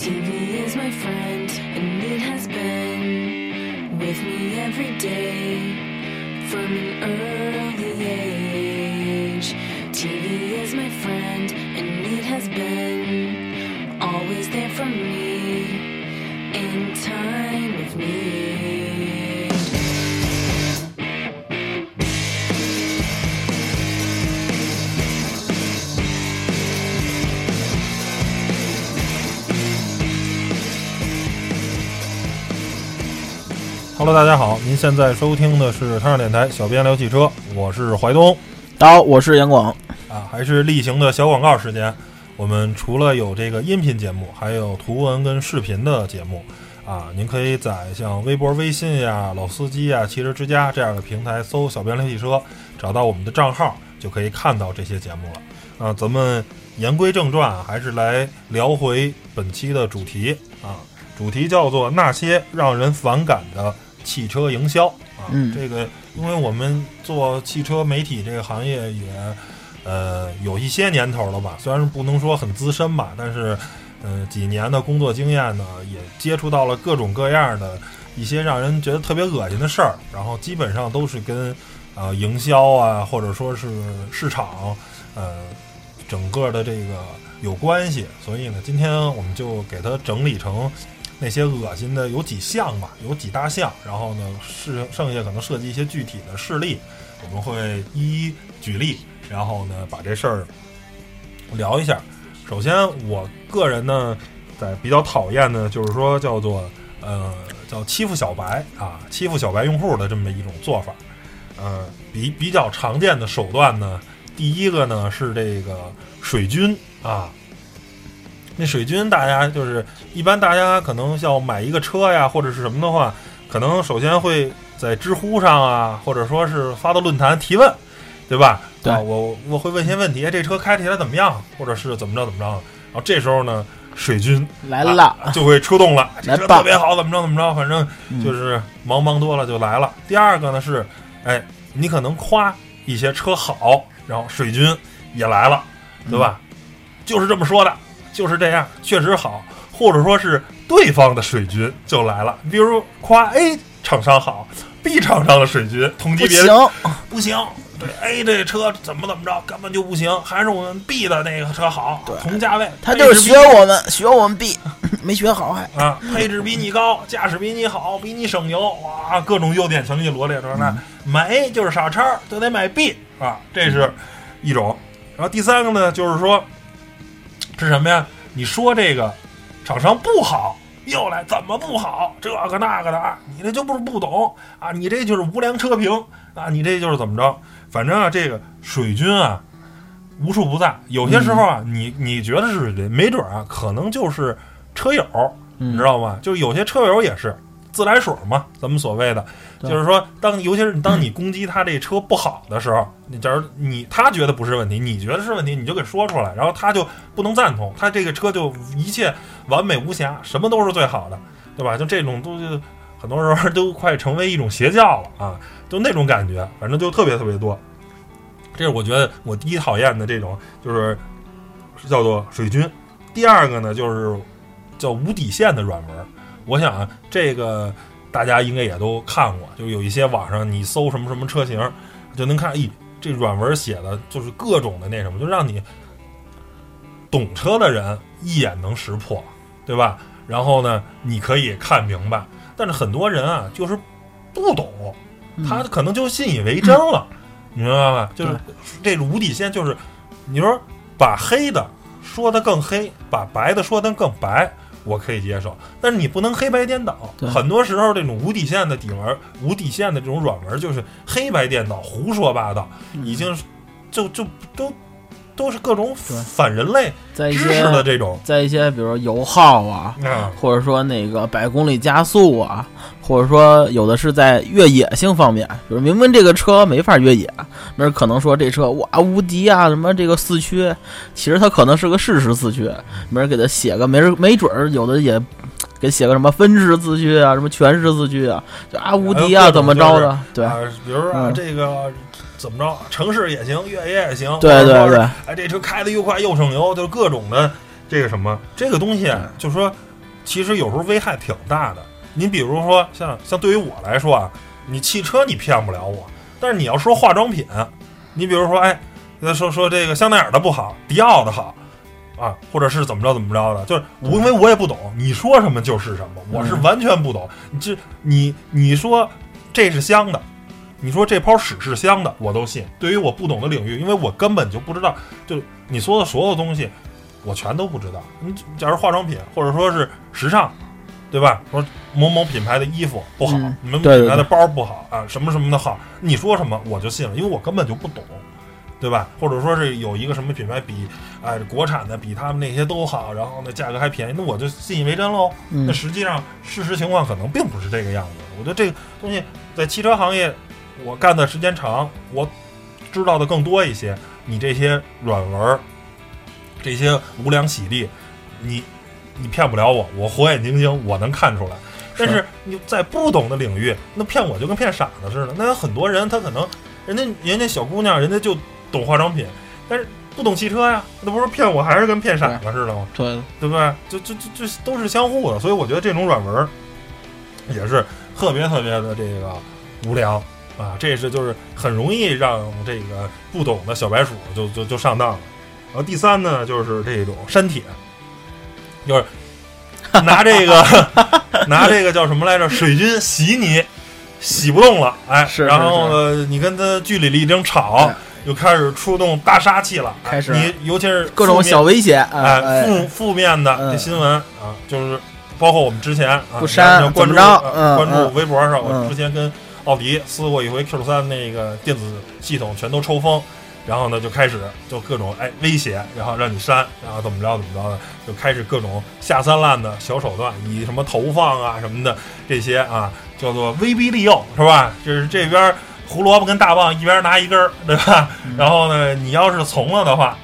TV is my friend, and it has been with me every day from an early age. TV is my friend, and it has been always there for me in time with need. 哈喽，大家好，您现在收听的是汤上电台小编聊汽车，我是怀东大家好，我是杨广。啊，还是例行的小广告时间。我们除了有这个音频节目，还有图文跟视频的节目啊，您可以在像微博、微信呀、老司机呀、汽车之家这样的平台搜“小编聊汽车”，找到我们的账号，就可以看到这些节目了。啊，咱们言归正传啊，还是来聊回本期的主题啊，主题叫做那些让人反感的汽车营销啊。嗯这个因为我们做汽车媒体这个行业也呃有一些年头了吧，虽然不能说很资深吧，但是呃几年的工作经验呢，也接触到了各种各样的一些让人觉得特别恶心的事儿，然后基本上都是跟呃营销啊，或者说是市场呃整个的这个有关系，所以呢，今天我们就给它整理成那些恶心的有几项吧，有几大项，然后呢，是剩下可能涉及一些具体的事例，我们会一一举例，然后呢，把这事儿聊一下。首先，我个人呢，在比较讨厌的，就是说叫做呃叫欺负小白啊，欺负小白用户的这么一种做法。呃，比比较常见的手段呢，第一个呢是这个水军啊。那水军，大家就是一般大家可能要买一个车呀，或者是什么的话，可能首先会在知乎上啊，或者说是发到论坛提问，对吧？对啊，我我会问一些问题，哎这车开起来怎么样，或者是怎么着怎么着。然后这时候呢，水军来了，啊就会出动了，这车特别好，怎么着怎么着，反正嗯就是忙忙多了就来了。第二个呢是，哎，你可能夸一些车好，然后水军也来了，对吧？就是这么说的，就是这样，确实好，或者说是对方的水军就来了，比如夸 A 厂商好，B 厂商的水军统计不别的行，不行，对 A 这车怎么怎么着根本就不行，还是我们 B 的那个车好，同价位，他就是学我们，学我们 B，没学好还。啊，配置比你高，驾驶比你好，比你省油，哇，各种优点全给你罗列出来。嗯买 A 就是傻叉，就得买 B 啊，这是一种。然后第三个呢，就是说是什么呀？你说这个厂商不好，又来怎么不好？这个那个的啊，你这就不是不懂啊，你这就是无良车评啊，你这就是怎么着？反正啊，这个水军啊，无处不在。有些时候啊，你你觉得是水军，没准啊，可能就是车友，你知道吗？就有些车友也是自来水嘛，咱们所谓的，就是说，当尤其是当你攻击他这车不好的时候，你假如你他觉得不是问题，你觉得是问题，你就给说出来，然后他就不能赞同，他这个车就一切完美无瑕，什么都是最好的，对吧？就这种东西很多时候都快成为一种邪教了啊，就那种感觉，反正就特别特别多。这是我觉得我第一讨厌的这种，就是叫做水军。第二个呢，就是叫无底线的软文儿。我想啊，这个大家应该也都看过，就有一些网上你搜什么什么车型，就能看，咦，这软文写的就是各种的那什么，就让你懂车的人一眼能识破，对吧？然后呢，你可以看明白。但是很多人啊，就是不懂，他可能就信以为真了，你明白吧？就是这种无底线，就是你说把黑的说的更黑，把白的说的更白，我可以接受。但是你不能黑白颠倒。很多时候，这种无底线的底文、无底线的这种软文，就是黑白颠倒、胡说八道，已经就就都都是各种反人类在一知识的些这种。在一些，比如说油耗啊，啊。或者说那个百公里加速啊，或者说有的是在越野性方面，比如明明这个车没法越野，没人可能说这车哇无敌啊，什么这个四驱，其实它可能是个适时四驱，没人给它写个没人没准儿有的也给写个什么分时四驱啊，什么全时四驱啊，就啊无敌啊怎么着的，对。啊，比如说啊，嗯。这个怎么着，城市也行，越野也行，对对对，哎，这车开的又快又省油，就是各种的这个什么这个东西啊，就是说其实有时候危害挺大的。你比如说，像像对于我来说啊，你汽车你骗不了我，但是你要说化妆品，你比如说，哎，说说 这个香奈儿的不好，迪奥的好，啊，或者是怎么着怎么着的，就是因为我也不懂，你说什么就是什么，我是完全不懂。你这你你说这是香的，你说这泡屎是香的，我都信。对于我不懂的领域，因为我根本就不知道，就你说的所有东西，我全都不知道。你假如化妆品，或者说是时尚。对吧？说某某品牌的衣服不好，你们品牌的包不好啊，什么什么的好，你说什么我就信了，因为我根本就不懂，对吧？或者说是有一个什么品牌比哎国产的比他们那些都好，然后呢价格还便宜，那我就信以为真喽。那实际上事实情况可能并不是这个样子。我觉得这个东西在汽车行业，我干的时间长，我知道的更多一些。你这些软文，这些无良洗地，你。你骗不了我，我火眼金睛，我能看出来。但是你在不懂的领域，那骗我就跟骗傻子似的。那有很多人，他可能人家人家小姑娘，人家就懂化妆品，但是不懂汽车呀，那不是骗我还是跟骗傻子似的吗？对，对不对？就就就就都是相互的。所以我觉得这种软文也是特别特别的这个无良啊，这是就是很容易让这个不懂的小白鼠就就就上当了。然后第三呢，就是这种删帖。就是拿这个 拿这个叫什么来着？水军洗你，洗不动了，哎，然后呢，你跟他据理力争吵，又开始出动大杀器了，开始你尤其是各种小威胁，哎，负负面的这新闻啊，就是包括我们之前啊，不删关注关注微博上，我之前跟奥迪撕过一回 Q 三那个电子系统全都抽风。然后呢，就开始就各种哎威胁，然后让你删，然后怎么着怎么着的，就开始各种下三滥的小手段，以什么投放啊什么的这些啊，叫做威逼利诱，是吧？就是这边胡萝卜跟大棒一边拿一根儿，对吧？然后呢，你要是从了的话，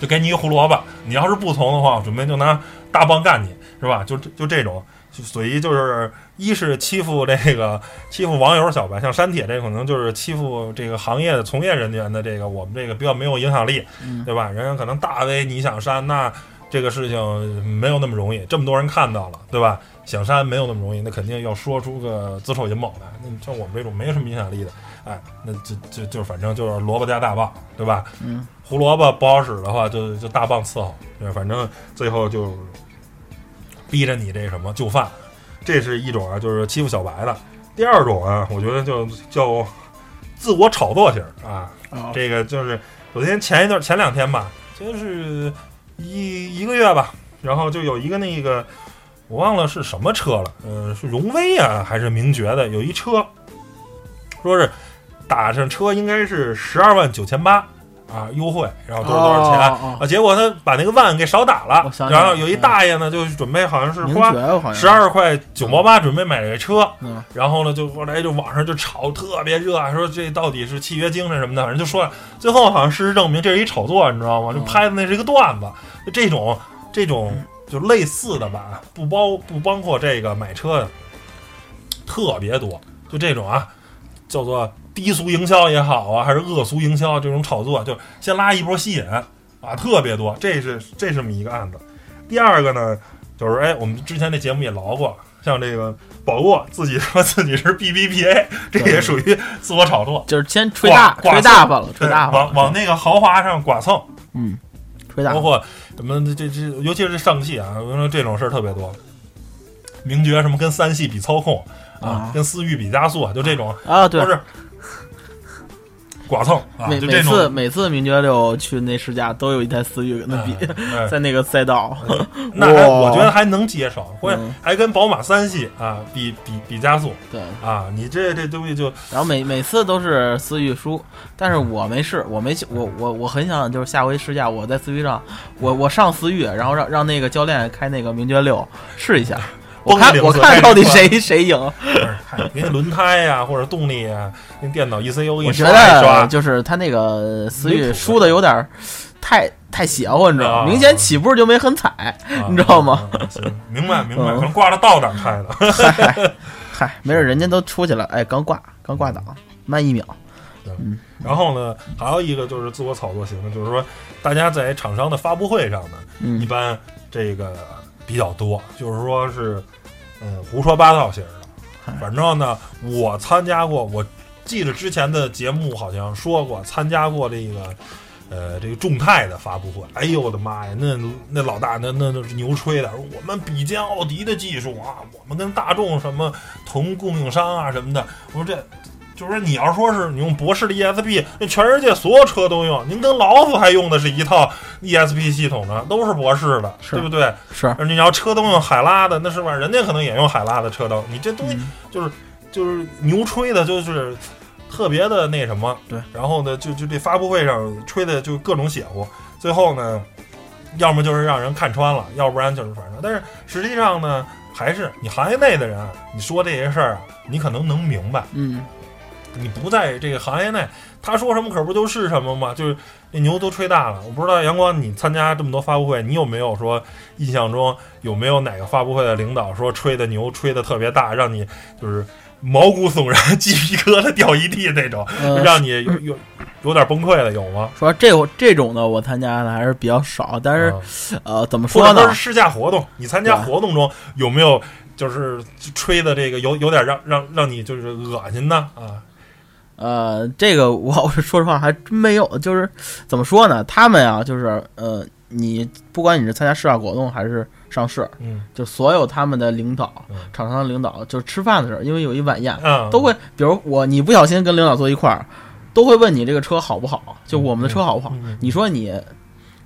就给你一胡萝卜；你要是不从的话，我准备就拿大棒干你，是吧？就就这种。所以就是，一是欺负这个欺负网友小白，像删帖这可能就是欺负这个行业的从业人员的这个我们这个比较没有影响力，对吧？人家可能大 V 你想删，那这个事情没有那么容易，这么多人看到了，对吧？想删没有那么容易，那肯定要说出个子丑寅卯来。那像我们这种没什么影响力的，哎，那就就就反正就是萝卜加大棒，对吧？嗯，胡萝卜不好使的话，就就大棒伺候，对，反正最后就。逼着你这什么就范，这是一种啊，就是欺负小白的。第二种啊，我觉得就叫自我炒作型啊。这个就是首先前一段前两天吧，就是一一个月吧，然后就有一个那个我忘了是什么车了，嗯，是荣威啊还是名爵的，有一车说是打上车应该是十二万九千八。啊，优惠，然后多少多少钱啊？结果他把那个万给少打了，然后有一大爷呢，就准备好像是花十二块九毛八准备买这车，然后呢，就后来就网上就炒特别热，说这到底是契约精神什么的，反正就说，最后好像事实证明这是一炒作，你知道吗？就拍的那是一个段子，就这种这种就类似的吧，不包不包括这个买车的特别多，就这种啊，叫做。低俗营销也好啊，还是恶俗营销这种炒作，就先拉一波吸引啊，特别多。这是这是这么一个案子。第二个呢，就是哎，我们之前那节目也聊过，像这个宝沃自己说 自己是 B B P A，这也属于自我炒作，就是先吹大吹大发了，吹大发，往往那个豪华上剐蹭，嗯，吹大，包括什么这这，尤其是上汽啊，我说这种事儿特别多。名爵什么跟三系比操控啊，跟思域比加速，就这种啊，对，都是。剐蹭啊，每每次每次名爵六去那试驾都有一台思域跟他比，在那个赛道，那我觉得还能接受，或还跟宝马三系啊比比比加速，对。啊，你这这东西就，然后每每次都是思域输，但是我没试，我没我我我很想就是下回试驾我在思域上，我我上思域，然后让让那个教练开那个名爵六试一下。我看我看到底谁谁赢？给你轮胎呀，或者动力啊，那电脑 ECU 我觉得就是他那个思域输的有点太太邪乎，你知道吗？明显起步就没很踩，你知道吗？明白明白，可能挂着倒档开的。嗨，没事，人家都出去了，哎，刚挂刚挂档，慢一秒。嗯，然后呢，还有一个就是自我炒作型的，就是说大家在厂商的发布会上呢，一般这个。比较多，就是说是嗯胡说八道型的。反正呢，我参加过，我记得之前的节目好像说过，参加过这个。呃，这个众泰的发布会，哎呦我的妈呀，那那老大那那那是牛吹的，我们比肩奥迪的技术啊，我们跟大众什么同供应商啊什么的。我说这，就是说你要说是你用博士的 ESP，那全世界所有车都用，您跟老虎还用的是一套 ESP 系统呢，都是博士的，对不对？是。你要车灯用海拉的，那是吧？人家可能也用海拉的车灯，你这东西就是就是牛吹的，就是。特别的那什么，对，然后呢，就就这发布会上吹的就各种邪乎，最后呢，要么就是让人看穿了，要不然就是反正，但是实际上呢，还是你行业内的人，你说这些事儿，你可能能明白，嗯，你不在这个行业内，他说什么可不就是什么吗？就是那牛都吹大了。我不知道阳光，你参加这么多发布会，你有没有说印象中有没有哪个发布会的领导说吹的牛吹的特别大，让你就是。毛骨悚然、鸡皮疙瘩掉一地那种，让你有有有点崩溃的，有吗？说这这种的我参加的还是比较少，但是呃，怎么说呢？是试驾活动，你参加活动中有没有就是吹的这个有有点让让让你就是恶心呢？啊？呃，这个我说实话还真没有，就是怎么说呢？他们啊，就是呃，你不管你是参加试驾活动还是。上市，嗯，就所有他们的领导，厂商的领导，就是吃饭的时候，因为有一晚宴，都会，比如我，你不小心跟领导坐一块儿，都会问你这个车好不好，就我们的车好不好？你说你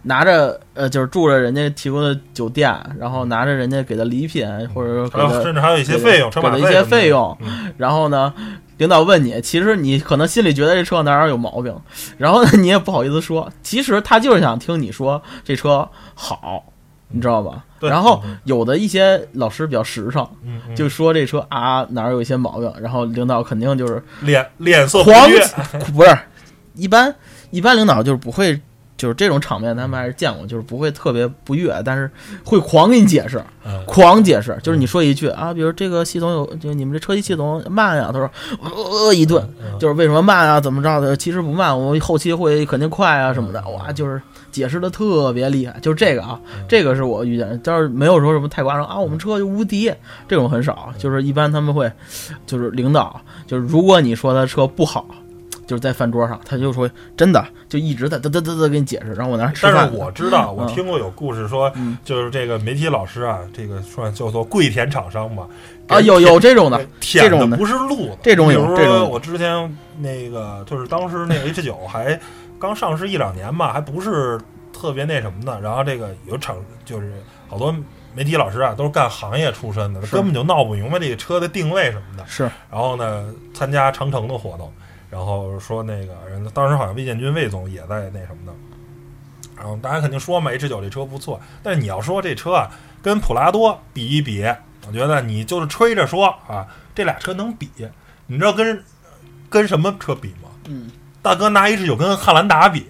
拿着，呃，就是住着人家提供的酒店，然后拿着人家给的礼品，或者说给的，甚至还有一些费用，给的一些费用，然后呢，领导问你，其实你可能心里觉得这车哪哪有毛病，然后呢，你也不好意思说，其实他就是想听你说这车好。你知道吧？然后有的一些老师比较实诚，就说这车啊哪儿有一些毛病，然后领导肯定就是脸脸色黄，不是一般一般领导就是不会，就是这种场面他们还是见过，就是不会特别不悦，但是会狂给你解释，狂解释，就是你说一句啊，比如这个系统有，就你们这车机系统慢呀，他说呃一顿，就是为什么慢啊，怎么着的，其实不慢，我后期会肯定快啊什么的，哇，就是。解释的特别厉害，就是这个啊，这个是我遇见，但是没有说什么太夸张啊，我们车就无敌，这种很少，就是一般他们会，就是领导，就是如果你说他车不好，就是在饭桌上，他就说真的，就一直在嘚嘚嘚嘚给你解释，然后我那吃饭。但是我知道，我听过有故事说，就是这个媒体老师啊，这个算叫做跪舔厂商吧，啊，有有这种的，舔的不是路，这种有，这种我之前那个就是当时那 H 九还。刚上市一两年吧，还不是特别那什么的。然后这个有厂，就是好多媒体老师啊，都是干行业出身的，根本就闹不明白这个车的定位什么的。是。然后呢，参加长城的活动，然后说那个人当时好像魏建军魏总也在那什么的。然后大家肯定说嘛，H 九这车不错，但是你要说这车啊，跟普拉多比一比，我觉得你就是吹着说啊，这俩车能比？你知道跟跟什么车比吗？嗯。大哥拿 H 九跟汉兰达比，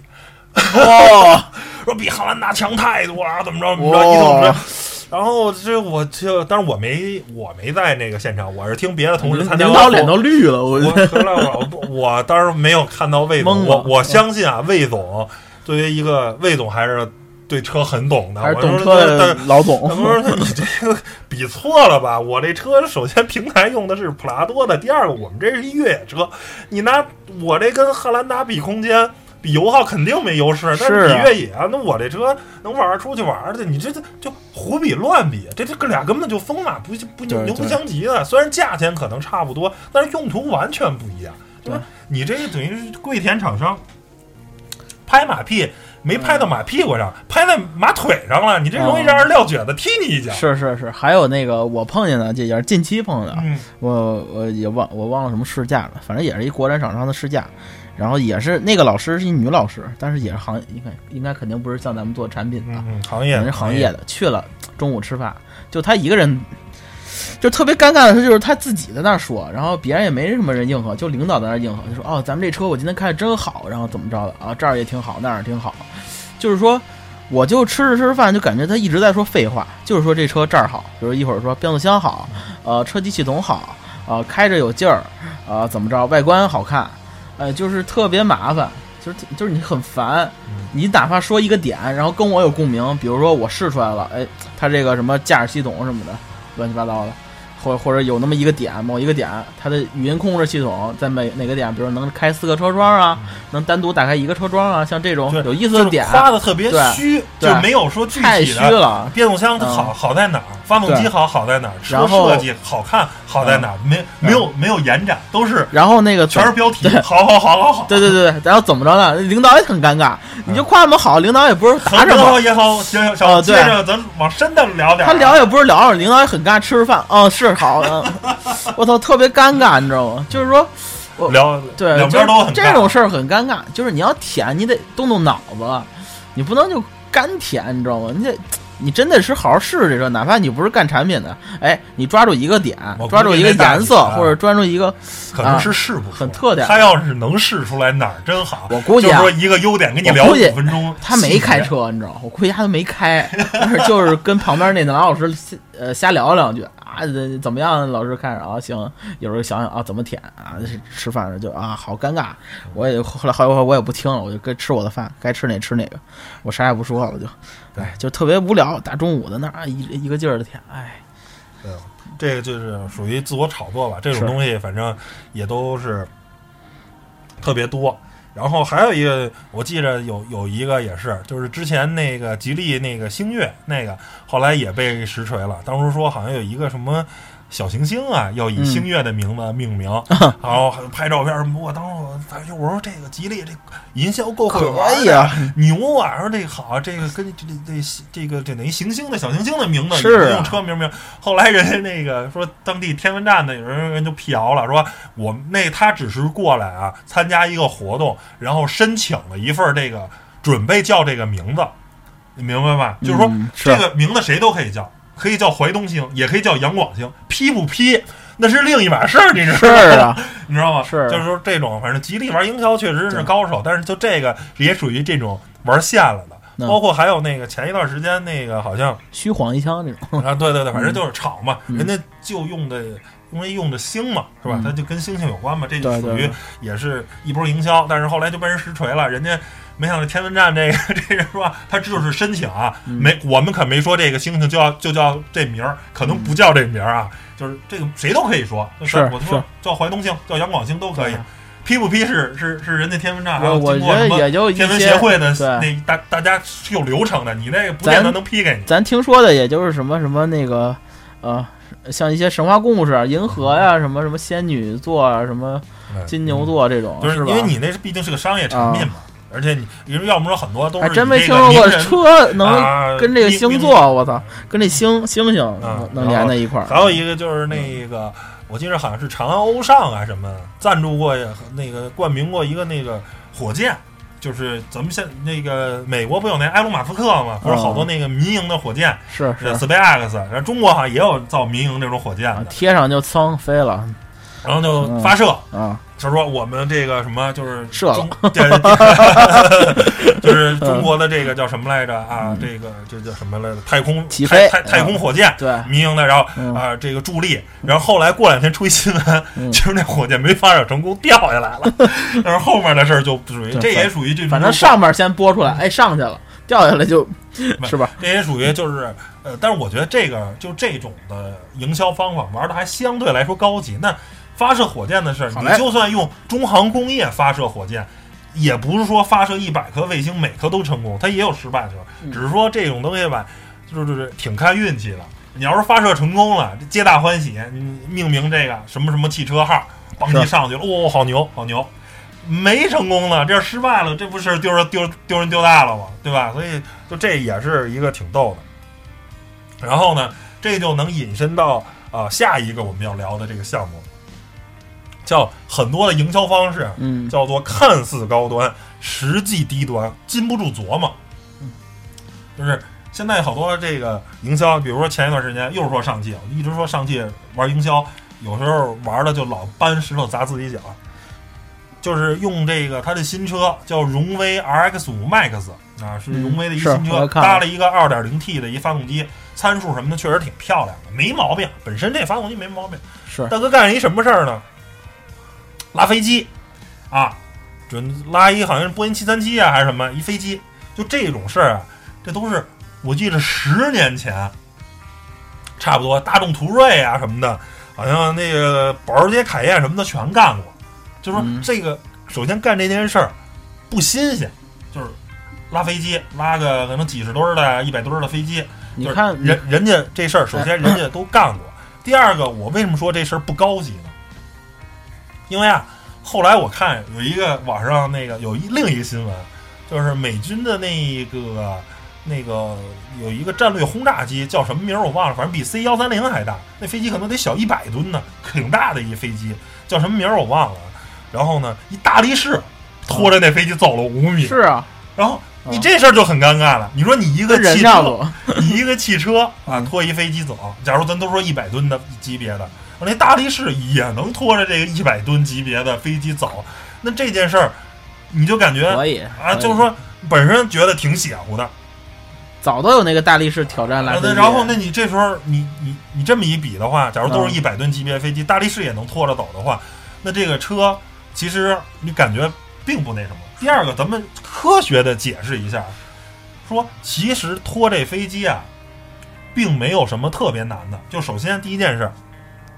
哦，说比汉兰达强太多了，怎么着？怎么着？你怎么着？然后这我就，但是我没我没在那个现场，我是听别的同事参加。领导脸都绿了，我我回来我我当时没有看到魏总，我我相信啊，魏总作为一个魏总还是。对车很懂的，还是懂车的老总。他说：“你这个比错了吧？我这车首先平台用的是普拉多的，第二个我们这是一越野车，你拿我这跟汉兰达比空间、比油耗肯定没优势。但是比越野啊，那我这车能玩出去玩去，你这这就胡比乱比，这这俩根本就风马不不牛不相及的。虽然价钱可能差不多，但是用途完全不一样。对吧？你这等于是跪舔厂商，拍马屁。”没拍到马屁股上，拍在马腿上了。你这容易让人撂蹶子，踢你一脚。是是是，还有那个我碰见的，这也是近期碰见的。我我也忘我忘了什么试驾了，反正也是一国产厂商的试驾。然后也是那个老师是一女老师，但是也是行业，应该应该肯定不是像咱们做产品的行业，是行业的。去了中午吃饭，就他一个人。就特别尴尬的是，就是他自己在那说，然后别人也没什么人应和，就领导在那应和，就说：“哦，咱们这车我今天开的真好，然后怎么着的啊？这儿也挺好，那儿也挺好。”就是说，我就吃着吃着饭，就感觉他一直在说废话，就是说这车这儿好，比如一会儿说变速箱好，呃，车机系统好，呃，开着有劲儿，呃，怎么着，外观好看，呃，就是特别麻烦。就是就是你很烦嗯，你哪怕说一个点，然后跟我有共鸣，比如说我试出来了，哎，它这个什么驾驶系统什么的，乱七八糟的，或或者有那么一个点，某一个点，它的语音控制系统在每哪个点，比如能开四个车窗啊，能单独打开一个车窗啊，像这种有意思的点，发的特别虚，就没有说具体太虚。了。变速箱它好嗯好在哪儿？发动机好好在哪儿？车然后设计好看好在哪儿？没没有没有延展，都是然后那个全是标题对。好好好好好，对对对，对然后怎么着呢？领导也很尴尬，你就夸那么好，领导也不是好答什么，也好，行行行，接着咱往深的聊点儿。他聊也不是聊，领导也很尬，吃着饭，嗯，是好，嗯，我操，特别尴尬，你知道吗？就是说，我聊对，两边都很这种事儿很尴尬，就是你要舔，你得动动脑子，你不能就干舔，你知道吗？你得。你真的是好好试试这车，哪怕你不是干产品的，哎，你抓住一个点抓住一个颜色，或者抓住一个，可能是试不很特点他要是能试出来哪儿真好，我估计啊就说一个优点跟你聊五我估计分钟，他没开，车，你知道吗？我估计他都没开，就是跟旁边那男老师呃瞎聊两句啊，这怎么样？老师看着啊，行，有时候想想啊，怎么舔啊？吃饭时就啊，好尴尬。我也后来后来我也不听了，我就该吃我的饭，该吃哪吃哪个，我啥也不说了，就，哎，就特别无聊。大中午的那儿一一个劲儿的舔，哎，对这个就是属于自我炒作吧。这种东西反正也都是特别多。然后还有一个，我记着有有一个也是，就是之前那个吉利那个星越那个，后来也被实锤了。当时说好像有一个什么小行星啊，要以嗯星月的名字命名，然后还拍照片什么。我当时我发现我说这个吉利这营销够会玩可以啊，牛啊！说这个好，这个跟这这这这个这等于行星的小行星的名字，是用车名名。后来人家那个说当地天文站的有人人就辟谣了，说我们那他只是过来啊参加一个活动，然后申请了一份这个准备叫这个名字，你明白吧？就是说嗯这个名字谁都可以叫，可以叫怀东星，也可以叫杨广星，批不批那是另一码事儿，你知道吗？啊，你知道吗？是就是说这种，反正吉利玩营销确实是高手，但是就这个也属于这种玩线了的。嗯包括还有那个前一段时间那个好像虚晃一枪那种，啊，对对对，反正就是炒嘛，嗯人家就用的因为用的星嘛，是吧？嗯它就跟星星有关嘛，这就属于也是一波营销，但是后来就被人实锤了，人家。没想到天文站这个 这人说他就是申请啊，嗯没我们可没说这个星星就要就叫这名儿，可能不叫这名儿啊，就是这个谁都可以说，是我说是叫怀东星，叫杨广星都可以，批不批是是是人家天文站，还有我我觉经过什么得也就天文协会的对那大大家是有流程的，你那个不见得能批给你。咱听说的也就是什么什么那个，呃，像一些神话故事啊，银河呀、什么什么仙女座啊，什么嗯金牛座这种，就是？因为你那是毕竟是个商业产品嘛，而且你因为要么说很多都是还真没听说过车能啊跟这个星座，我操，跟这星星星啊能能连在一块儿。还有一个就是那个，我记得好像是长安欧尚啊什么赞助过那个冠名过一个那个火箭，就是咱们现那个美国不有那埃隆马斯克嘛，不是好多那个民营的火箭，是是，SpaceX，然后中国好像也有造民营这种火箭贴上就噌飞了然后就发射。啊！他说我们这个什么就是射了中，对，就是中国的这个叫什么来着啊？这个这叫什么来着？太空起飞太太太空火箭，对，民营的，然后嗯啊这个助力，然后后来过两天出一新闻，嗯就是那火箭没发射成功掉下来了，但是后面的事儿就属于对这也属于这种反正上面先播出来，哎，上去了，掉下来就，是吧？这也属于就是呃，但是我觉得这个就这种的营销方法玩的还相对来说高级。那发射火箭的事儿，你就算用中航工业发射火箭，也不是说发射一百颗卫星每颗都成功，它也有失败的时候。嗯只是说这种东西吧，就是挺看运气的。你要是发射成功了，皆大欢喜，你命名这个什么什么汽车号，邦是一上去了，哦，好牛，好牛。没成功呢，这失败了，这不是丢人丢丢人丢大了吗？对吧？所以就这也是一个挺逗的。然后呢，这就能引申到啊、呃下一个我们要聊的这个项目，叫很多的营销方式，嗯，叫做看似高端，实际低端，禁不住琢磨。就是现在好多这个营销，比如说前一段时间又说上汽，一直说上汽玩营销，有时候玩的就老搬石头砸自己脚。就是用这个它的新车叫荣威 RX 五 Max 啊，是嗯荣威的一个新车，搭了一个 2.0T 的一发动机，参数什么的确实挺漂亮的，没毛病。本身这发动机没毛病。是大哥干了一什么事儿呢？拉飞机啊，准拉一好像是波音七三七啊还是什么一飞机，就这种事儿啊，这都是我记得十年前，差不多大众途锐啊什么的，好像那个保时捷凯宴什么的全干过。就说嗯这个首先干这件事儿不新鲜，就是拉飞机拉个可能几十吨儿的、一百吨儿的飞机，就是你看人人家这事儿，首先人家 都干过。第二个，我为什么说这事儿不高级呢？因为啊，后来我看有一个网上那个有一另一个新闻，就是美军的那个那个有一个战略轰炸机叫什么名儿我忘了，反正比 C 幺三零还大，那飞机可能得小一百吨呢，挺大的一飞机，叫什么名儿我忘了。然后呢，一大力士拖着那飞机走了五米，是啊，然后你这事儿就很尴尬了。你说你一个汽车。你一个汽车啊拖一飞机走，假如咱都说一百吨的级别的，我那大力士也能拖着这个一百吨级别的飞机走，那这件事儿你就感觉可以啊，就是说本身觉得挺邪乎的，早都有那个大力士挑战来啊那飞机。然后那你这时候你你你这么一比的话，假如都是嗯一百吨级别飞机，大力士也能拖着走的话，那这个车其实你感觉并不那什么。第二个，咱们科学的解释一下，说其实拖这飞机啊，并没有什么特别难的。就首先第一件事，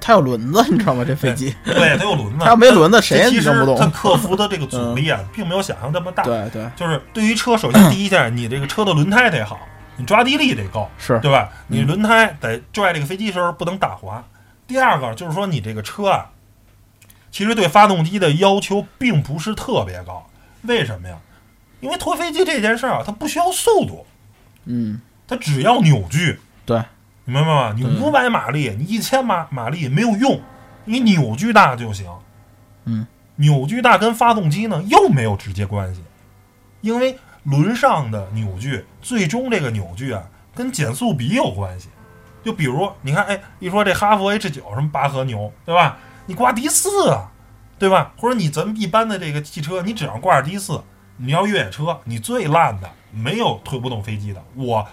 它有轮子，你知道吗？这飞机 对，它有轮子，它要没轮子谁也弄不动。它克服的这个阻力啊，并没有想象这么大。对对，就是对于车，首先第一件，你这个车的轮胎得好，你抓地力得够。是对吧？你嗯轮胎得拽这个飞机时候不能打滑。第二个就是说，你这个车啊，其实对发动机的要求并不是特别高。为什么呀？因为拖飞机这件事儿啊，它不需要速度，嗯，它只要扭矩。对，你明白吗？你对五百马力，你一千马马力没有用，你扭矩大就行。嗯，扭矩大跟发动机呢又没有直接关系，因为轮上的扭矩，最终这个扭矩啊跟减速比有关系。就比如你看，哎，一说这哈弗 H 九什么拔河牛，对吧？你挂 D 四啊，对吧？或者你咱们一般的这个汽车，你只要挂着第四，你要越野车，你最烂的没有推不动飞机的，我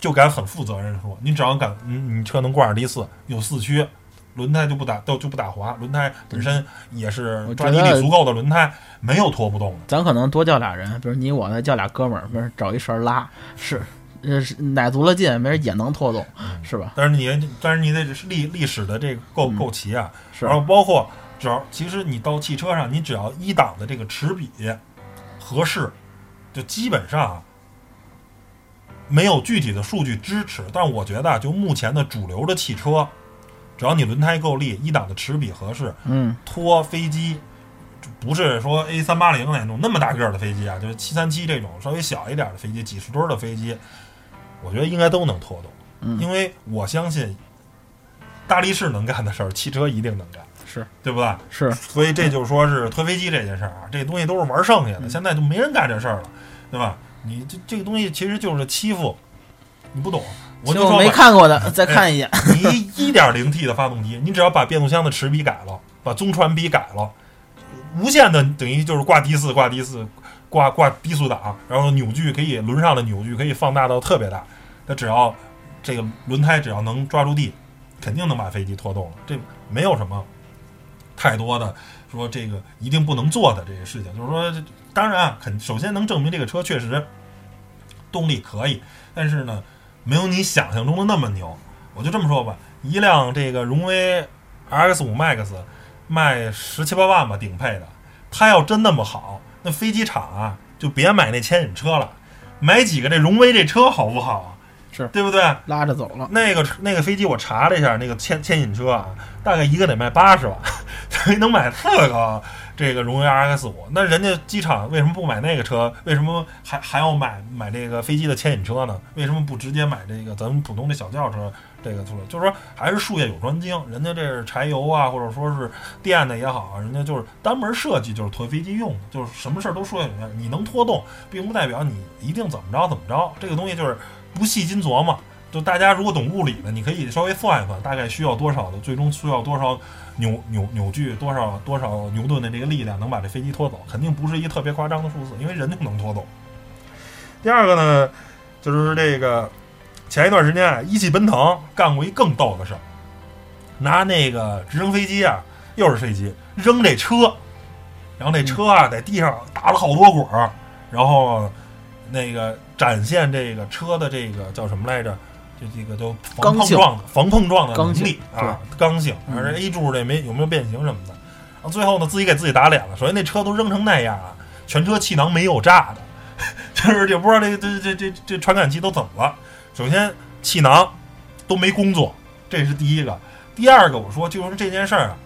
就敢很负责任地说，你只要敢，你你车能挂上第四，有四驱，轮胎就不打都就不打滑，轮胎本身也是抓地力足够的轮胎，没有拖不动的。咱可能多叫俩人，比如你我再叫俩哥们儿，没人找一绳拉，是，呃，是奶足了劲，没人也能拖动，是吧？但是你，但是你得历历史的这个够嗯。够齐啊，是。然后包括只要其实你到汽车上，你只要一档的这个齿比合适，就基本上啊没有具体的数据支持，但是我觉得啊，就目前的主流的汽车，只要你轮胎够力，一档的齿比合适，嗯，拖飞机。不是说 A 三八零那种那么大个儿的飞机啊，就是七三七这种稍微小一点的飞机，几十吨的飞机，我觉得应该都能拖动。嗯因为我相信大力士能干的事儿，汽车一定能干，是对不对？是，所以这就是说是推飞机这件事儿啊，这东西都是玩剩下的，嗯现在就没人干这事儿了，对吧？你这这个东西其实就是欺负，你不懂。我就说没，看过的，再看一眼。你一点零 T 的发动机，你只要把变速箱的齿比改了，把中传比改了，无限的等于就是挂低四、挂低四、挂挂低速档，然后扭矩可以轮上的扭矩可以放大到特别大，它只要这个轮胎只要能抓住地，肯定能把飞机拖动了。这没有什么太多的说这个一定不能做的这些事情，就是说，当然啊，肯首先能证明这个车确实动力可以，但是呢，没有你想象中的那么牛。我就这么说吧，一辆这个荣威 RX 五 Max 卖十七八万吧，顶配的，它要真那么好，那飞机场啊就别买那牵引车了，买几个这荣威这车好不好？是对不对？拉着走了，那个那个飞机我查了一下，那个牵牵引车啊，大概一个得卖八十万，谁能买四个这个荣威 RX 五。那人家机场为什么不买那个车？为什么还还要买买这个飞机的牵引车呢？为什么不直接买这个咱们普通的小轿车这个就是？就是说还是术业有专精，人家这是柴油啊，或者说是电的也好，人家就是单门设计就是拖飞机用的，就是什么事儿都术业有专。你能拖动，并不代表你一定怎么着怎么着，这个东西就是不细心琢磨。就大家如果懂物理的，你可以稍微算一算，大概需要多少的，最终需要多少扭扭扭矩，多少多少牛顿的这个力量能把这飞机拖走，肯定不是一特别夸张的数字，因为人就能拖走。第二个呢，就是这个前一段时间啊，一汽奔腾干过一更逗的事儿，拿那个直升飞机啊，又是飞机扔这车，然后那车啊在地上打了好多滚儿，然后那个展现这个车的这个叫什么来着？这这个都防碰撞的防碰撞的能力啊，刚性。这 A 柱这没有没有变形什么的，然后最后呢自己给自己打脸了。首先那车都扔成那样啊，全车气囊没有炸的，就是也不知道这这这这这传感器都怎么了。首先气囊都没工作，这是第一个。第二个我说就是这件事儿啊，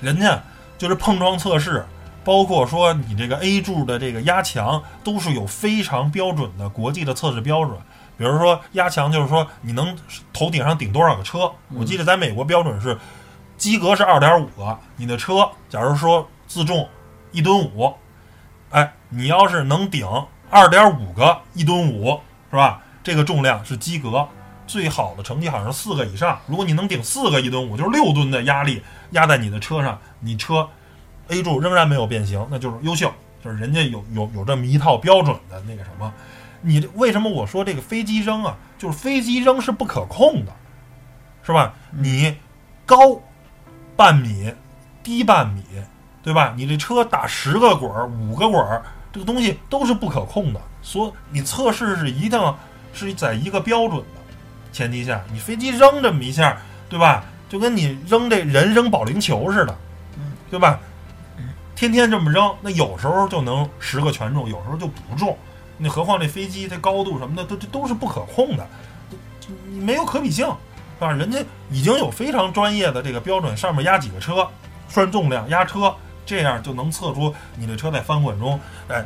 人家就是碰撞测试，包括说你这个 A 柱的这个压强都是有非常标准的国际的测试标准。比如说压强，就是说你能头顶上顶多少个车？我记得在美国标准是及格是二点五个，你的车假如说自重一吨五，哎，你要是能顶二点五个一吨五，是吧？这个重量是及格。最好的成绩好像是四个以上。如果你能顶四个一吨五，就是六吨的压力压在你的车上，你车 A 柱仍然没有变形，那就是优秀，就是人家有有有这么一套标准的那个什么。你这为什么我说这个飞机扔啊？就是飞机扔是不可控的，是吧？你高半米，低半米，对吧？你这车打十个滚儿、五个滚儿，这个东西都是不可控的。所以你测试是一定是在一个标准的前提下，你飞机扔这么一下，对吧？就跟你扔这人扔保龄球似的，对吧？天天这么扔，那有时候就能十个全中，有时候就不中。那何况这飞机这高度什么的，都这都是不可控的，你没有可比性，是吧？人家已经有非常专业的这个标准，上面压几个车，算重量压车，这样就能测出你这车在翻滚中，哎，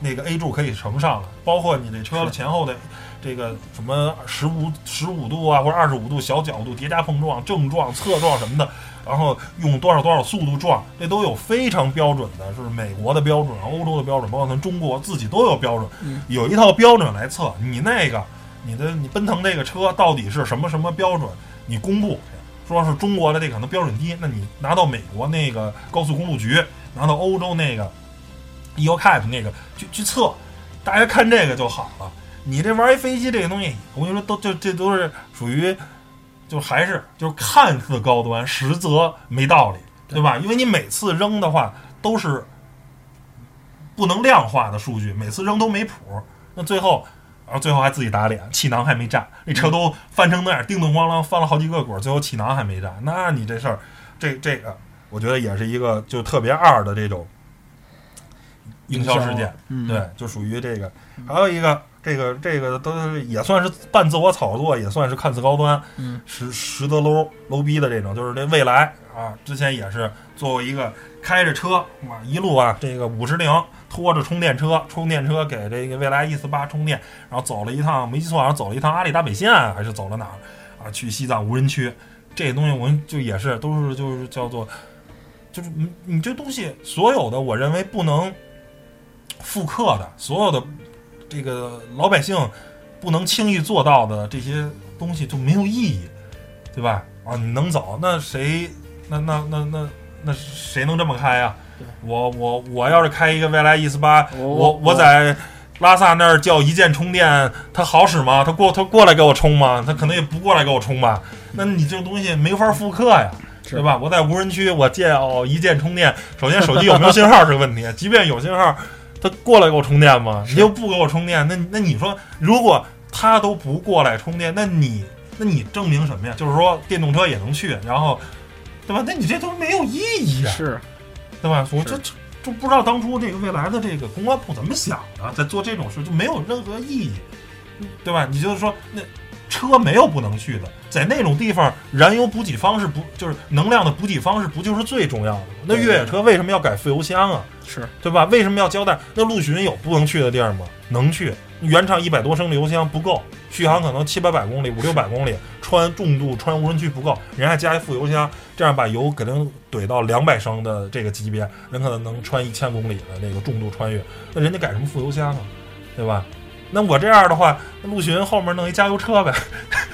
那个 A 柱可以承上了，包括你这车的前后的这个什么十五十五度啊，或者二十五度小角度叠加碰撞、正撞、侧撞什么的，然后用多少多少速度撞，这都有非常标准的，是美国的标准、欧洲的标准，包括咱中国自己都有标准，有一套标准来测你那个你的你奔腾这个车到底是什么什么标准，你公布。说是中国的这可能标准低，那你拿到美国那个高速公路局，拿到欧洲那个 EOCAP 那个去去测，大家看这个就好了。你这玩一飞机这个东西，我跟你说，都这这都是属于，就还是就是看似高端，实则没道理，对吧？因为你每次扔的话都是不能量化的数据，每次扔都没谱，那最后。然后最后还自己打脸，气囊还没炸，那车都翻成那样，叮咚咣啷翻了好几个滚，最后气囊还没炸，那你这事儿，这这个，我觉得也是一个就特别二的这种营销事件，嗯，对，就属于这个。还有一个，这个这个都也算是半自我炒作，也算是看似高端，嗯，实实得 low low 逼的这种，就是这未来啊，之前也是作为一个开着车哇，一路啊，这个五十铃拖着充电车，充电车给这个蔚来 E 四八充电，然后走了一趟，没记错，好像走了一趟阿里大北线，还是走了哪儿啊？去西藏无人区，这东西我们就也是都是就是叫做，就是你你这东西所有的，我认为不能复刻的，所有的这个老百姓不能轻易做到的这些东西就没有意义，对吧？啊，你能走，那谁，那那那那那谁能这么开呀、我我我要是开一个未来 E 四八，我我我在拉萨那儿叫一键充电，它好使吗？它过它过来给我充吗？它可能也不过来给我充吧。那你这个东西没法复刻呀，对吧？我在无人区，我叫一键充电，首先手机有没有信号是个问题，即便有信号，它过来给我充电吗？你又不给我充电，那那你说，如果他都不过来充电，那你那你证明什么呀？就是说电动车也能去，然后，对吧？那你这都没有意义啊。是，对吧？我这这就不知道当初这个未来的这个公关部怎么想的，在做这种事就没有任何意义，对吧？你就是说那车没有不能去的，在那种地方，燃油补给方式不就是能量的补给方式不就是最重要的吗？那越野车为什么要改副油箱啊？是对吧？为什么要交代？那陆巡有不能去的地儿吗？能去，原厂一百多升的油箱不够，续航可能七八百公里、五六百公里，穿重度穿无人区不够，人还加一副油箱，这样把油给能怼到两百升的这个级别，人可能能穿一千公里的那个重度穿越，那人家改什么副油箱啊？对吧？那我这样的话，陆巡后面弄一加油车呗，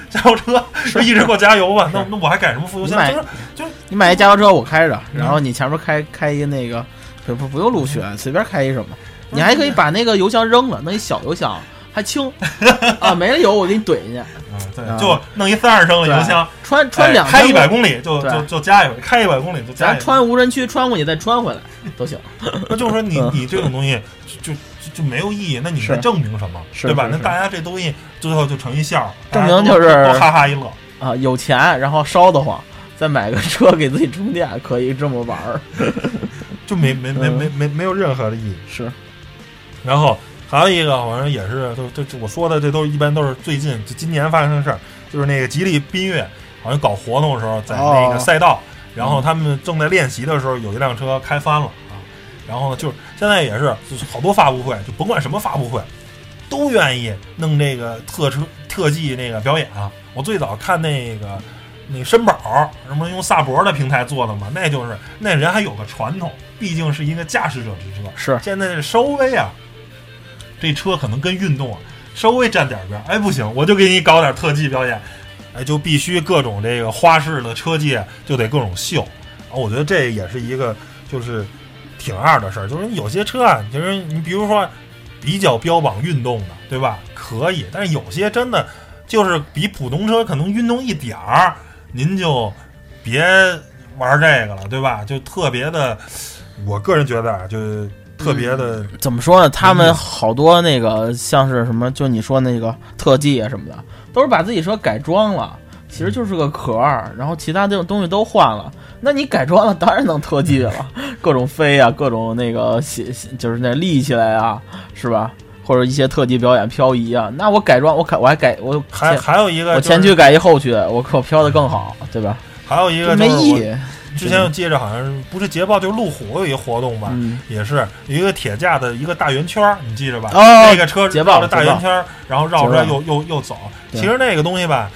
加油车就一直给我加油吧。那那我还改什么副油箱？就是就是你买一加油车我开着，嗯然后你前面开开一个那个，不不不用陆巡，随便开一什么，你还可以把那个油箱扔了，弄一小油箱，还轻 啊，没了油我给你怼进去，嗯，对，啊就弄一三十升的油箱，穿穿哎两天开一百公里就就就加一回，开一百公里就加一咱回。穿无人区穿过去再穿回来都行。那就是说你嗯你这种东西就就就没有意义，那你是在证明什么？对吧？那大家这东西最后就成一笑，证明就是哈哈一乐。啊，有钱然后烧得慌，再买个车给自己充电，可以这么玩儿。就没没没嗯没没没有任何的意义。是，然后还有一个，好像也是，就就我说的，这都一般都是最近就今年发生的事儿，就是那个吉利缤越好像搞活动的时候，在那个哦赛道，然后他们正在练习的时候，有一辆车开翻了啊。然后呢，就是现在也是，就是好多发布会，就甭管什么发布会，都愿意弄这个特车特技那个表演啊。我最早看那个那个绅宝，什么用萨博的平台做的嘛，那就是那人还有个传统，毕竟是一个驾驶者之车，是。现在这稍微啊，这车可能跟运动啊稍微沾点边儿，哎不行，我就给你搞点特技表演，哎就必须各种这个花式的车技就得各种秀，啊，我觉得这也是一个就是挺二的事儿，就是有些车啊，就是你比如说比较标榜运动的，对吧？可以，但是有些真的就是比普通车可能运动一点儿，您就别玩这个了，对吧？就特别的，我个人觉得啊，就特别的，怎么说呢？他们好多那个像是什么，就你说那个特技啊什么的，都是把自己车改装了，其实就是个壳儿，然后其他这种东西都换了。那你改装了，当然能特技了，各种飞啊，各种那个写就是那立起来啊，是吧？或者一些特技表演漂移啊，那我改装，我改我还改我还还有一个、我前驱，改一后驱，我可飘的更好，对吧？还有一个。之前我记着好像不是捷豹，就是路虎有一个活动吧，嗯，也是有一个铁架的一个大圆圈儿，你记着吧？哦那个车捷豹绕着大圆圈儿，然后绕出来捷豹又又又走。其实那个东西吧，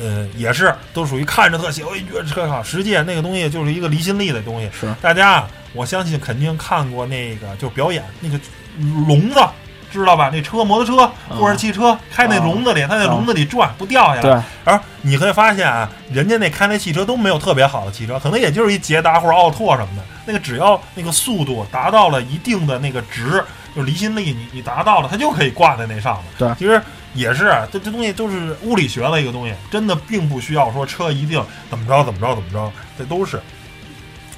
呃，也是都属于看着特写，哎，觉得车好。实际那个东西就是一个离心力的东西。是大家啊，我相信肯定看过那个就表演那个笼子。知道吧？那车、摩托车或者汽车开那笼子里，它在笼子里转不掉下来。对，然后你会发现啊，人家那开那汽车都没有特别好的汽车，可能也就是一捷达或者奥拓什么的。那个只要那个速度达到了一定的那个值，就是离心力你你达到了，它就可以挂在那上面。对其实也是啊这这东西都是物理学的一个东西，真的并不需要说车一定怎么着怎么着怎么着，这都是。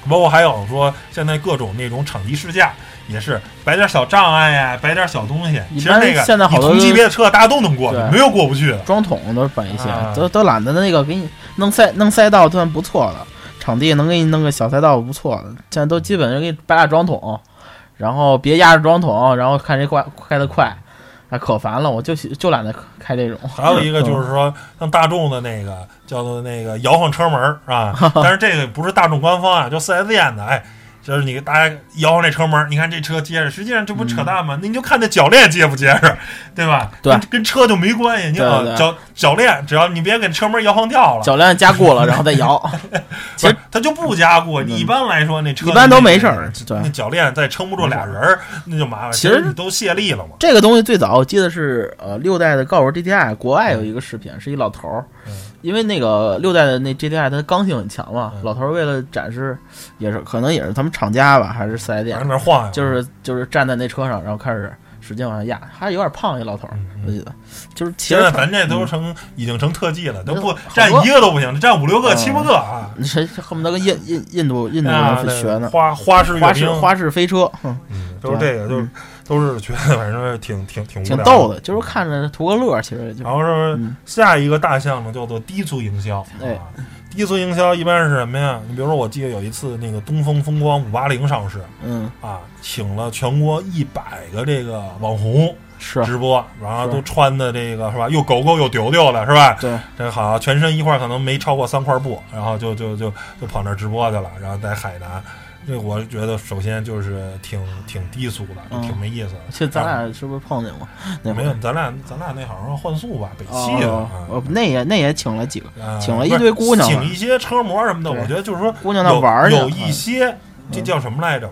包括还有说现在各种那种场地试驾。也是摆点小障碍呀、摆点小东西。其实那个现在好多同级别的车大家都能过去，没有过不去的。装桶都是摆一些，啊都都懒得那个给你弄赛弄赛道算不错的，场地能给你弄个小赛道不错的，现在都基本上给你摆俩装桶，然后别压着装桶，然后看谁快开得快，啊可烦了，我就喜就懒得开这种。还有一个就是说，像大众的那个叫做那个摇晃车门儿啊，但是这个不是大众官方啊，就四 S 店的，哎，就是你给大家摇晃这车门，你看这车结实，实际上这不扯淡吗？那你就看那铰链结不结实，对吧？对跟，跟车就没关系。你啊对对铰铰链，只要你别给车门摇晃掉了，铰链加固了，然后再摇，其实它就不加固。你一般来说，那车一般都没事儿对那铰链再撑不住俩人儿，那就麻烦。其实你都卸力了嘛。这个东西最早我记得是呃六代的高尔 GTI，国外有一个视频，是一老头儿嗯，因为那个六代的那 GTI 它刚性很强嘛，嗯。老头儿为了展示，也是可能也是他们厂家吧，还是四 S 店。就是就是站在那车上，然后开始使劲往下压，还有点胖一老头儿，我记得，就是其实现在咱这都成已经成特技了，都不好多占一个都不行，站五六个、嗯七八个啊！你这这恨不得跟印印印度印度啊，人学呢，花花式阅，花式花式飞车，哼，嗯，都是这个，就是都是觉得反正挺挺挺无聊挺逗的，就是看着图个乐，其实就然后是嗯下一个大项目，叫做低俗营销。哎啊，低俗营销一般是什么呀？你比如说，我记得有一次那个东风风光五八零上市嗯啊，请了全国一百个这个网红是直播，然后都穿的这个是吧？又狗狗又丢丢的是吧？对，这好像，全身一块儿可能没超过三块布，然后就就就就跑那儿直播去了，然后在海南。这我觉得首先就是挺挺低俗的，嗯挺没意思的。其实咱俩是不是碰见过？那没有，咱俩咱俩那好像是换宿吧，北汽的哦，那也那也请了几个啊请了一堆姑娘请一些车模什么的。我觉得就是说，姑娘那玩儿去有有一些这嗯叫什么来着？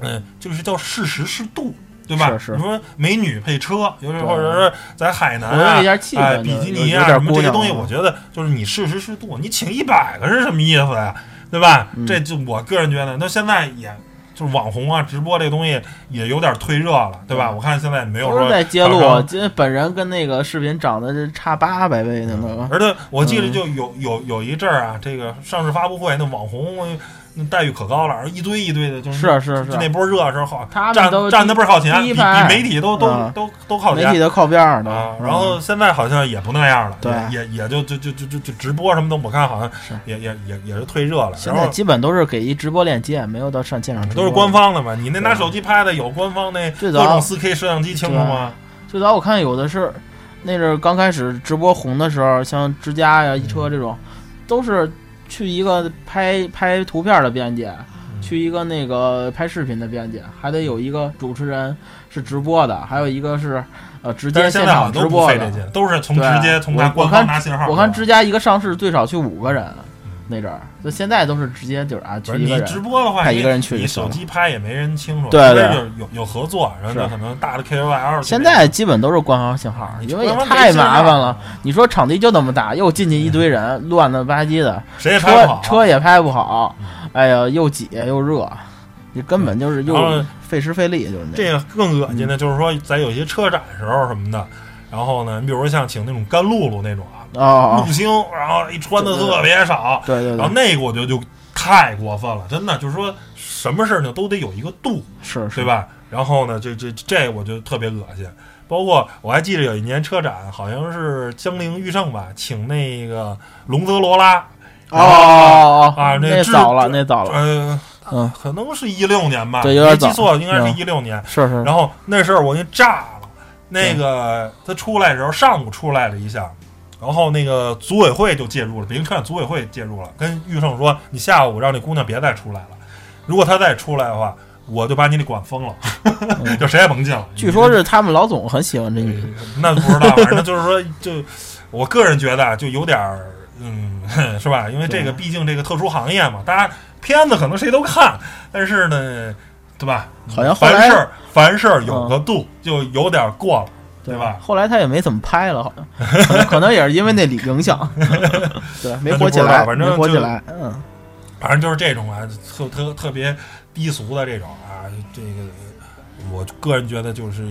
嗯，就是叫适时适度。对吧？是是你说美女配车，有时对或者是在海南哎，比基尼啊什么这些东西，我觉得就是你适时适度。你请一百个是什么意思呀？对吧？嗯这就我个人觉得，那现在也就是网红啊，直播这东西也有点退热了，对吧？我看现在没有说都是在揭露厂商，这本人跟那个视频长得是差八百倍呢那个。而且我记得嗯就有有有一阵儿啊，这个上市发布会那网红那待遇可高了，一堆一堆的，就是是是就那波热的时候好，他们站都站的倍儿靠前，比比媒体都都嗯都都靠前。媒体都靠边儿的然后现在好像也不那样了，对也也也就就就就就就直播什么的，我看好像是也也也也是退热了，现在基本都是给一直播链接，没有到上现场直播。都是官。方的嘛。你那拿手机拍的有官方那最早各种四 K 摄像机清楚吗？最早我看有的是，那阵儿刚开始直播红的时候，像之家呀、一车这种，都是去一个拍拍图片的编辑，嗯。去一个那个拍视频的编辑，还得有一个主持人是直播的，还有一个是呃直接现场直播的。都是从对直接从他我看方拿信号。我看之家一个上市最少去五个人，嗯那阵儿，就现在都是直接就是啊你一个人。直播的话，一个人去你手机拍也没人清楚，对对有有合作，然后就可能大的 KOL。现在基本都是官方信号，因为也太麻烦了。，你说场地就那么大，又进去一堆人，乱的吧唧的，谁也拍不车好。车也拍不好，哎呀，又挤又热，你根本就是又费时费力，就是那这个更恶心的就是说，在有些车展时候什么的，然后呢，你比如说像请那种干露露那种啊，哦露，星，然后一穿的特别少，对对然后，那个我觉得就太过分了，真的就是说什么事儿呢都得有一个度，是是。对？吧？然后呢，这这这我觉得特别恶心。包括我还记得有一年车展，好像是江铃驭胜吧，请那个龙泽罗拉，哦哦哦啊那早了，那早了，嗯，嗯，可能是一六年吧，对有点没记错，应该是嗯。一六年。是是，然后那事儿我给炸了，那个他出来的时候上午出来了一下，然后那个组委会就介入了，北京车展组委会介入了，跟玉胜说你下午让那姑娘别再出来了，如果她再出来的话，我就把你给管封了，就谁也甭进了。嗯据说是他们老总很喜欢这女的，那不知道，反正就是说，就我个人觉得啊，就有点儿，嗯，是吧？因为这个毕竟这个特殊行业嘛，大家片子可能谁都看，但是呢，对吧？好像凡事儿凡事儿有个度，就有点过了，对吧？后来他也没怎么拍了，好像 可能也是因为那里影响，对，没火起来，反正火起来，嗯，反正就是这种啊，特特特别低俗的这种啊，这个我个人觉得就是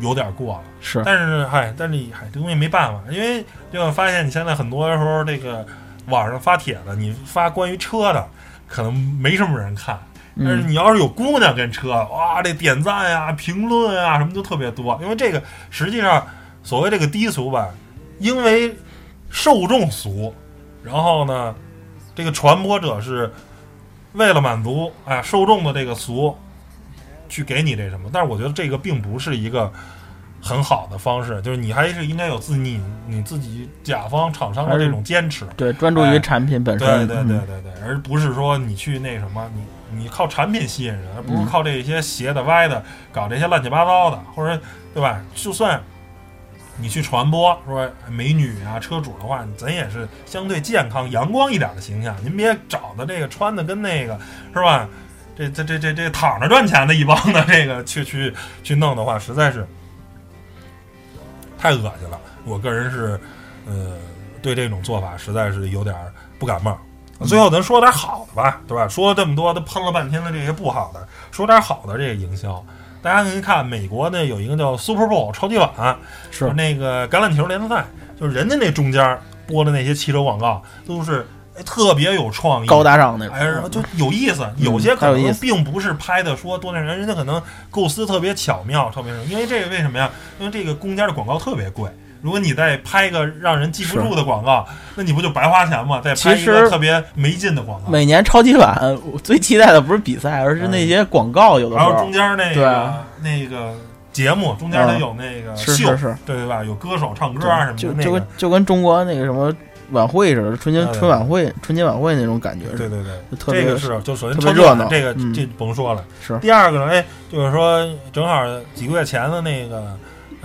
有点过了。是但是嗨，但是嗨，这东西没办法，因为就会发现你现在很多时候这个网上发帖子，你发关于车的，可能没什么人看。但是嗯，你要是有姑娘跟车，哇，这点赞呀、评论啊什么都特别多。因为这个实际上所谓这个低俗吧，因为受众俗，然后呢，这个传播者是为了满足哎受众的这个俗，去给你这什么。但是我觉得这个并不是一个很好的方式，就是你还是应该有自你你自己甲方厂商的这种坚持。对，专注于产品本对身，对对对对对，而不是说你去那什么，你你靠产品吸引人，而不是嗯靠这些斜的歪的，搞这些乱七八糟的，或者对吧？就算你去传播说美女啊、车主的话，咱也是相对健康、阳光一点的形象。您别找的这个穿的跟那个是吧？这这这这这躺着赚钱的一帮的这个去去去弄的话，实在是太恶心了。我个人是呃对这种做法实在是有点不感冒。最后咱说点好的吧，对吧？说了这么多，都喷了半天的这些不好的，说点好的这个营销。大家可以看美国呢有一个叫 Super Bowl 超级碗，是那个橄榄球联赛，就是人家那中间播的那些汽车广告都是哎特别有创意，高大上那种，哎，然后就有意思。有些可能并不是拍的说多那人，人家可能构思特别巧妙，特别什么。因为这个为什么呀？因为这个公家的广告特别贵。如果你再拍一个让人记不住的广告，那你不就白花钱吗？再拍一个特别没劲的广告，每年超级碗，我最期待的不是比赛，而是那些广告。有的时候。然后中，间那个那个节目中间它嗯有那个秀，是是。是，对对吧？有歌手唱歌啊什么的，那个。就就跟就跟中国那个什么晚会似的，春节春晚会、春节晚会那种感觉是对对对，特别这个是就首先特别热闹。这个嗯。这甭说了。是。第二个呢，哎，就是说正好几个月前的那个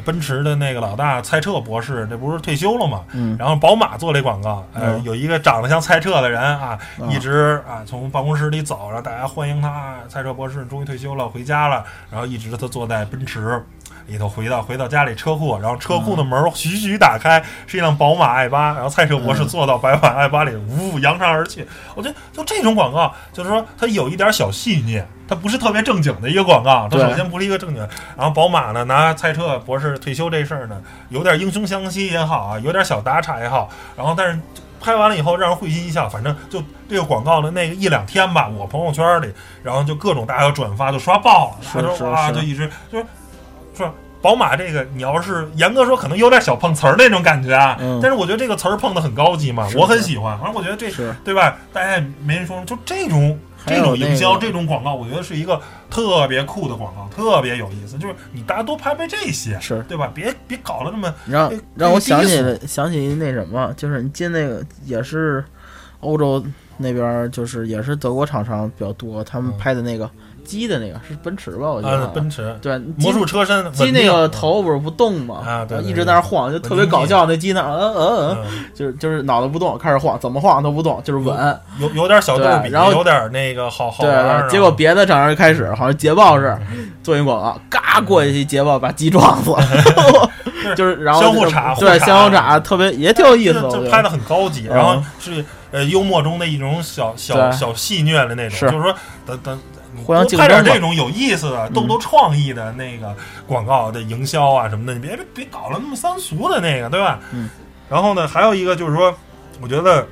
奔驰的那个老大蔡澈博士，这不是退休了吗？嗯然后宝马做了一广告，呃，嗯有一个长得像蔡澈的人啊，啊一直啊从办公室里走，然后大家欢迎他，蔡澈博士终于退休了，回家了，然后一直他坐在奔驰里头回到回到家里车库，然后车库的门儿徐徐打开，是一辆宝马 i 八，然后赛车博士嗯坐到白马 i 八里，呜扬长而去。我觉得就这种广告，就是说它有一点小细腻，它不是特别正经的一个广告。它对首先不是一个正经，然后宝马呢拿赛车博士退休这事儿呢，有点英雄相惜也好啊，有点小打岔也好，然后但是。拍完了以后让人会心一笑，反正就这个广告的那个一两天吧，我朋友圈里，然后就各种大家转发，就刷爆了。是是，是就一直就是说宝马这个，你要是严格说，可能有点小碰瓷儿那种感觉啊。嗯但是我觉得这个词儿碰的很高级嘛，我很喜欢。反正我觉得这是对吧？大家也没人说，就这种这种营销、个这种广告，我觉得是一个特别酷的广告，特别有意思。就是你大家多拍拍这些，是对吧？别别搞了那么让这让我想起了想起那什么，就是你进那个也是欧洲那边儿，就是也是德国厂商比较多，他们嗯拍的那个鸡的那个是奔驰吧？我记啊得，奔驰对魔术车身鸡那个头不是不动吗？啊对一直在那晃，就特别搞笑。那鸡那嗯嗯嗯，嗯就是就是脑袋不动，开始晃，怎么晃都不动，就是稳。有有点小逗比，然后有点那个好好对玩。对，结果别的厂商开始好像捷豹是做一广告，嘎过去一捷豹把鸡撞死了，就是然后相互查对相互查，特别也挺有意思就拍的很高级，嗯然后是呃幽默中的一种小小小戏谑的那种，就是说等等。互相多拍点这种有意思的、逗逗创意的那个广告的营销啊什么的，你别别搞了那么三俗的那个，对吧？嗯。然后呢，还有一个就是说，我觉得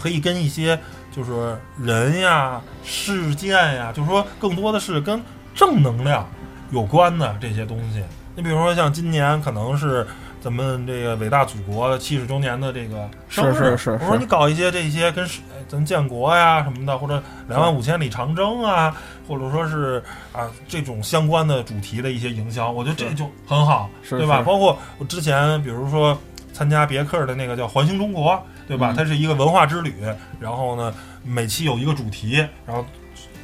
可以跟一些就是人呀、事件呀，就是说更多的是跟正能量有关的这些东西。你比如说像今年可能是咱们这个伟大祖国七十周年的这个生日，是是是我说是你搞一些这些跟是咱建国呀什么的，或者两万五千里长征啊，或者说是啊这种相关的主题的一些营销，我觉得这就很好，是对吧？包括我之前比如说参加别克的那个叫环形中国，对吧？嗯它是一个文化之旅，然后呢每期有一个主题，然后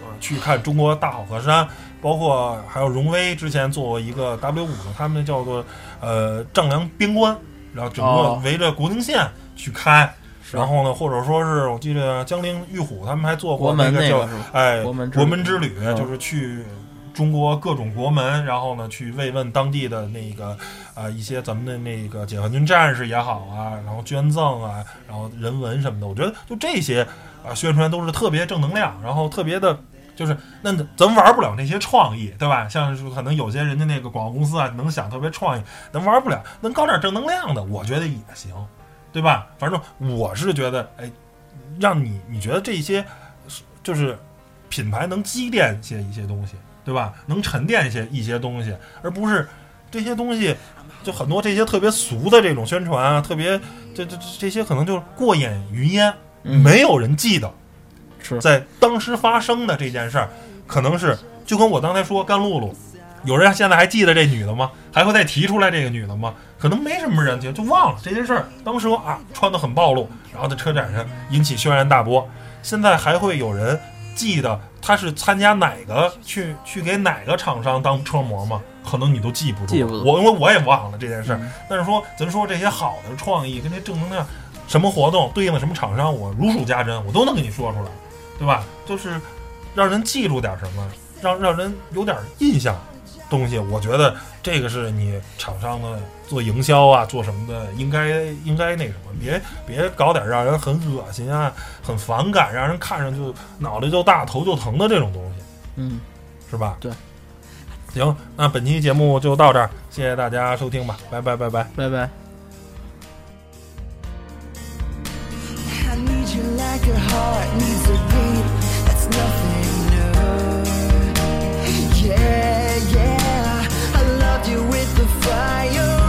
呃去看中国大好河山。包括还有荣威之前做过一个 W 五的，他们那叫做呃丈量边关，然后整个哦围着国境线去开，是然后呢，或者说是我记得江陵玉虎他们还做过那个是吧？哎国门之国门之旅，嗯就是去中国各种国门，然后呢去慰问当地的那个啊、一些咱们的那个解放军战士也好啊，然后捐赠啊，然后人文什么的，我觉得就这些啊宣传都是特别正能量，然后特别的。就是那咱玩不了那些创意，对吧？像是可能有些人家那个广告公司啊，能想特别创意，咱玩不了，能搞点正能量的，我觉得也行，对吧？反正我是觉得，哎，让你你觉得这些就是品牌能积淀一些一些东西，对吧？能沉淀一些一些东西，而不是这些东西就很多这些特别俗的这种宣传啊，特别这这这这些可能就是过眼云烟，嗯没有人记得。是在当时发生的这件事儿，可能是就跟我刚才说甘露露，有人现在还记得这女的吗？还会再提出来这个女的吗？可能没什么人就，就忘了这件事儿。当时啊，穿的很暴露，然后在车展上引起轩然大波。现在还会有人记得她是参加哪个去去给哪个厂商当车模吗？可能你都记不住。记不住我因为我也忘了这件事儿。嗯但是说咱说这些好的创意跟这正能量，什么活动对应的什么厂商，我如数家珍，我都能给你说出来。对吧？就是让人记住点什么，让让人有点印象东西。我觉得这个是你厂商的做营销啊，做什么的，应该应该那什么，别别搞点让人很恶心啊、很反感，让人看上就脑袋就大、头就疼的这种东西，嗯，是吧？对。行，那本期节目就到这儿，谢谢大家收听吧，拜拜拜拜。拜拜。You like a heart needs a beat. That's nothing new. Yeah, yeah. I loved you with the fire